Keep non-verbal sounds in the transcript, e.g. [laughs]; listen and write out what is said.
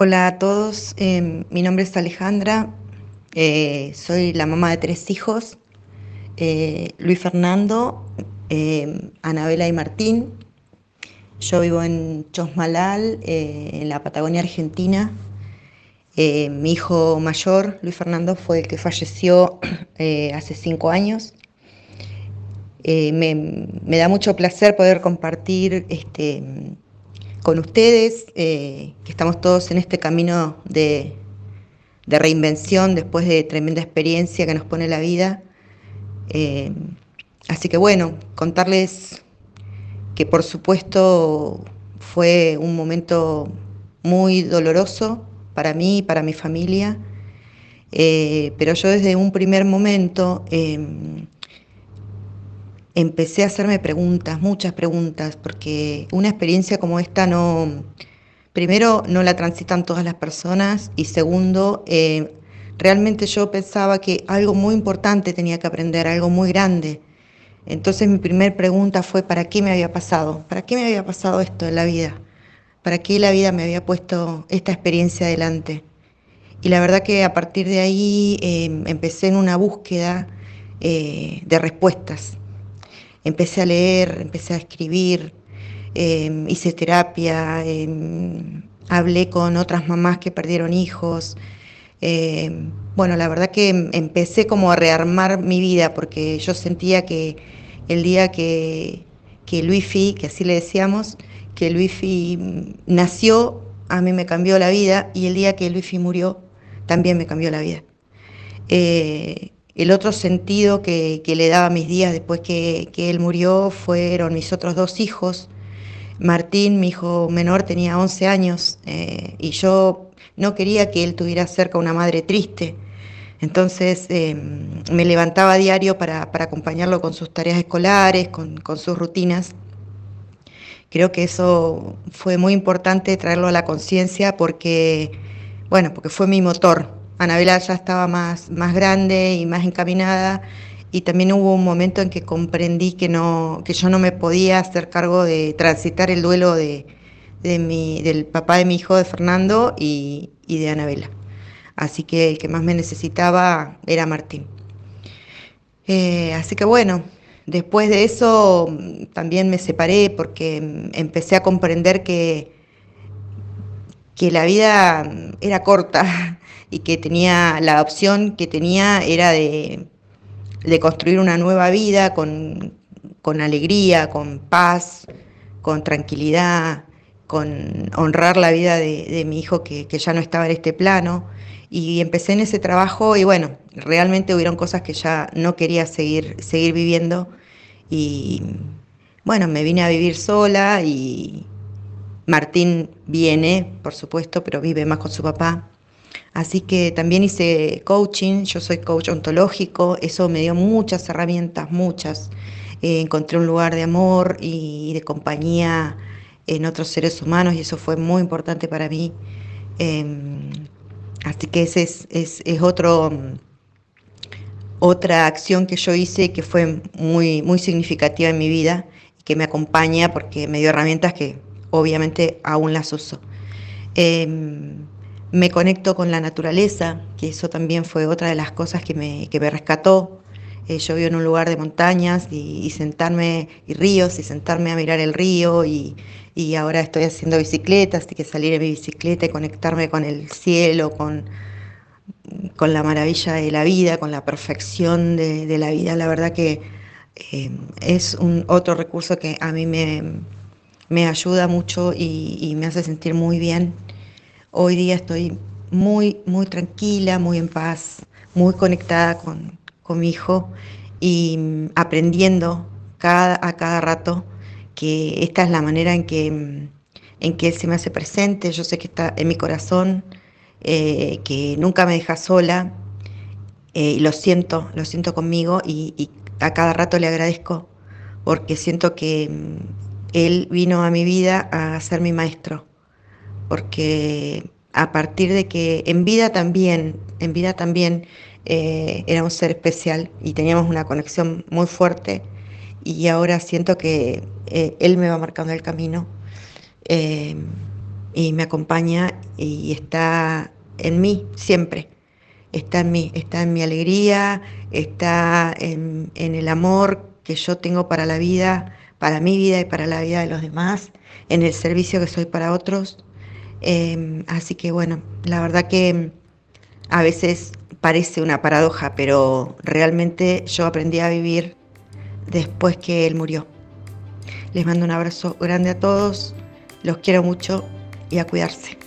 Hola a todos, eh, mi nombre es Alejandra, eh, soy la mamá de tres hijos, eh, Luis Fernando, Anabela y Martín. Yo vivo en Chosmalal, en la Patagonia Argentina. mi hijo mayor, Luis Fernando, fue el que falleció [clears throat] hace cinco años. Me, me, da mucho placer poder compartir este, con ustedes, eh, que estamos todos en este camino de, reinvención después de tremenda experiencia que nos pone la vida. Eh, así que bueno, contarles que por supuesto fue un momento muy doloroso para mí y para mi familia, eh, pero yo desde un primer momento empecé a hacerme preguntas, muchas preguntas, porque una experiencia como esta no, primero, no la transitan todas las personas y segundo, eh, realmente yo pensaba que algo muy importante tenía que aprender, algo muy grande. Entonces mi primera pregunta fue, ¿para qué me había pasado? ¿Para qué me había pasado esto en la vida? ¿Para qué la vida me había puesto esta experiencia adelante? Y la verdad que a partir de ahí eh, empecé en una búsqueda eh, de respuestas empecé a leer, empecé a escribir, em, hice terapia, em, hablé con otras mamás que perdieron hijos. Em, bueno, la verdad que empecé como a rearmar mi vida porque yo sentía que el día que, que Luifi, que así le decíamos, que Luifi nació, a mí me cambió la vida y el día que Luifi murió, también me cambió la vida. Eh, el otro sentido que, le daba a mis días después que, él murió fueron mis otros dos hijos. Martín, mi hijo menor, tenía 11 años eh, y yo no quería que él tuviera cerca una madre triste. Entonces em, me levantaba a diario para, acompañarlo con sus tareas escolares, con, con sus rutinas. Creo que eso fue muy importante traerlo a la conciencia porque, bueno, porque fue mi motor, Anabela ya estaba más, más grande y más encaminada y también hubo un momento en que comprendí que, no, que yo no me podía hacer cargo de transitar el duelo de, mi, del papá de mi hijo, de Fernando, y, de Anabela. Así que el que más me necesitaba era Martín. Eh, así que bueno, después de eso mm, también me separé porque mm, empecé a comprender que, que la vida mm, era corta [laughs] y que tenía la opción que tenía era de, construir una nueva vida con, alegría, con paz, con tranquilidad, con honrar la vida de, mi hijo que, ya no estaba en este plano. Y empecé en ese trabajo y bueno, realmente hubieron cosas que ya no quería seguir, seguir viviendo. Y bueno, me vine a vivir sola y Martín viene, por supuesto, pero vive más con su papá. Así que también hice coaching, yo soy coach ontológico, eso me dio muchas herramientas, muchas. Eh, encontré un lugar de amor y, de compañía en otros seres humanos y eso fue muy importante para mí. Em, así que esa es, otro, otra acción que yo hice que fue muy, muy significativa en mi vida que me acompaña porque me dio herramientas que obviamente aún las uso. Em, me conecto con la naturaleza, que eso también fue otra de las cosas que me, que me rescató. Eh, yo vivo en un lugar de montañas y, sentarme, y ríos, y sentarme a mirar el río, y, ahora estoy haciendo bicicletas, así que salir en mi bicicleta y conectarme con el cielo, con, con la maravilla de la vida, con la perfección de, la vida. La verdad que eh, es un otro recurso que a mí me, ayuda mucho y, me hace sentir muy bien. Hoy día estoy muy, muy tranquila, muy en paz, muy conectada con, mi hijo y mm, aprendiendo cada, a cada rato que esta es la manera en que, mm, en que él se me hace presente. Yo sé que está en mi corazón, eh, que nunca me deja sola eh, y lo siento, lo siento conmigo y, y, a cada rato le agradezco porque siento que mm, él vino a mi vida a ser mi maestro porque a partir de que en vida también, en vida también eh, era un ser especial y teníamos una conexión muy fuerte y ahora siento que eh, él me va marcando el camino. Eh, y me acompaña y está en mí siempre. Está en mí, está en mi alegría, está en, en el amor que yo tengo para la vida, para mi vida y para la vida de los demás, en el servicio que soy para otros. Eh, así que bueno, la verdad que a veces parece una paradoja, pero realmente yo aprendí a vivir después que él murió. Les mando un abrazo grande a todos, los quiero mucho y a cuidarse.